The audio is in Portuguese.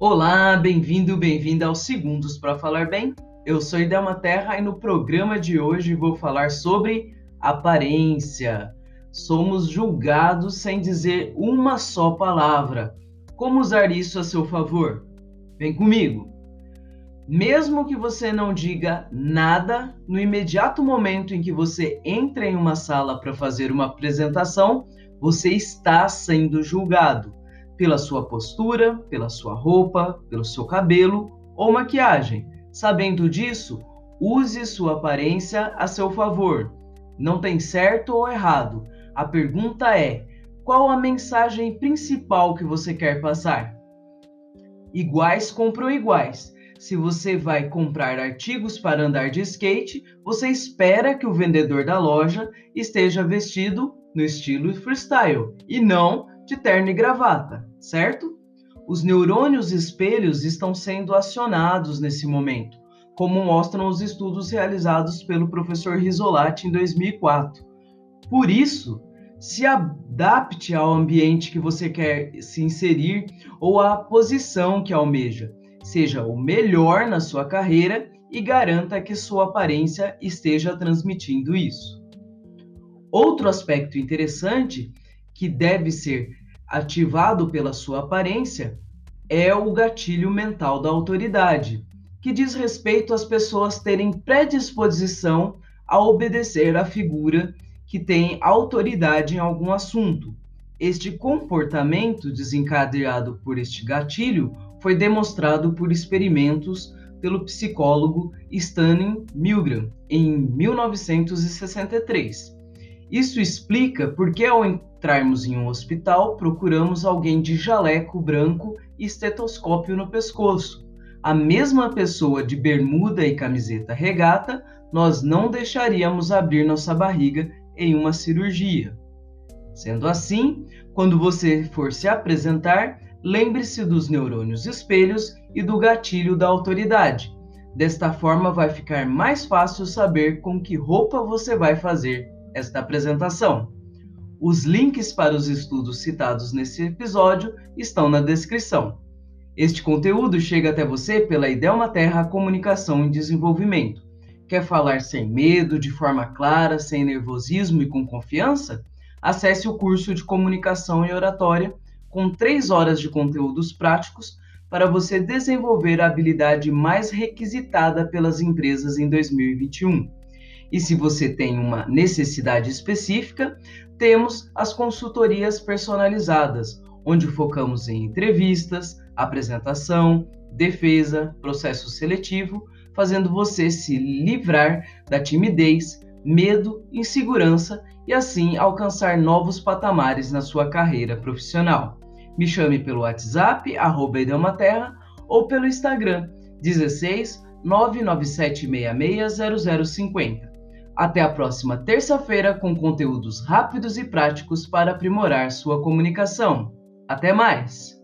Olá, bem-vindo, bem-vinda aos Segundos para Falar Bem. Eu sou Idelma Terra e no programa de hoje vou falar sobre aparência. Somos julgados sem dizer uma só palavra. Como usar isso a seu favor? Vem comigo! Mesmo que você não diga nada, no imediato momento em que você entra em uma sala para fazer uma apresentação, você está sendo julgado pela sua postura, pela sua roupa, pelo seu cabelo ou maquiagem. Sabendo disso, use sua aparência a seu favor. Não tem certo ou errado. A pergunta é: qual a mensagem principal que você quer passar? Iguais compram iguais. Se você vai comprar artigos para andar de skate, você espera que o vendedor da loja esteja vestido no estilo freestyle e não de terno e gravata, certo? Os neurônios espelhos estão sendo acionados nesse momento, como mostram os estudos realizados pelo professor Risolati em 2004. Por isso, se adapte ao ambiente que você quer se inserir ou à posição que almeja. Seja o melhor na sua carreira e garanta que sua aparência esteja transmitindo isso. Outro aspecto interessante que deve ser ativado pela sua aparência, é o gatilho mental da autoridade, que diz respeito às pessoas terem predisposição a obedecer à figura que tem autoridade em algum assunto. Este comportamento desencadeado por este gatilho foi demonstrado por experimentos pelo psicólogo Stanley Milgram em 1963. Isso explica por que, ao entrarmos em um hospital, procuramos alguém de jaleco branco e estetoscópio no pescoço. A mesma pessoa de bermuda e camiseta regata, nós não deixaríamos abrir nossa barriga em uma cirurgia. Sendo assim, quando você for se apresentar, lembre-se dos neurônios espelhos e do gatilho da autoridade. Desta forma, vai ficar mais fácil saber com que roupa você vai fazer esta apresentação. Os links para os estudos citados nesse episódio estão na descrição. Este conteúdo chega até você pela Idelma Terra Comunicação e Desenvolvimento. Quer falar sem medo, de forma clara, sem nervosismo e com confiança? Acesse o curso de Comunicação e Oratória com três horas de conteúdos práticos para você desenvolver a habilidade mais requisitada pelas empresas em 2021. E se você tem uma necessidade específica, temos as consultorias personalizadas, onde focamos em entrevistas, apresentação, defesa, processo seletivo, fazendo você se livrar da timidez, medo, insegurança e assim alcançar novos patamares na sua carreira profissional. Me chame pelo WhatsApp, arroba ou pelo Instagram, 16 997660050. Até a próxima terça-feira com conteúdos rápidos e práticos para aprimorar sua comunicação. Até mais!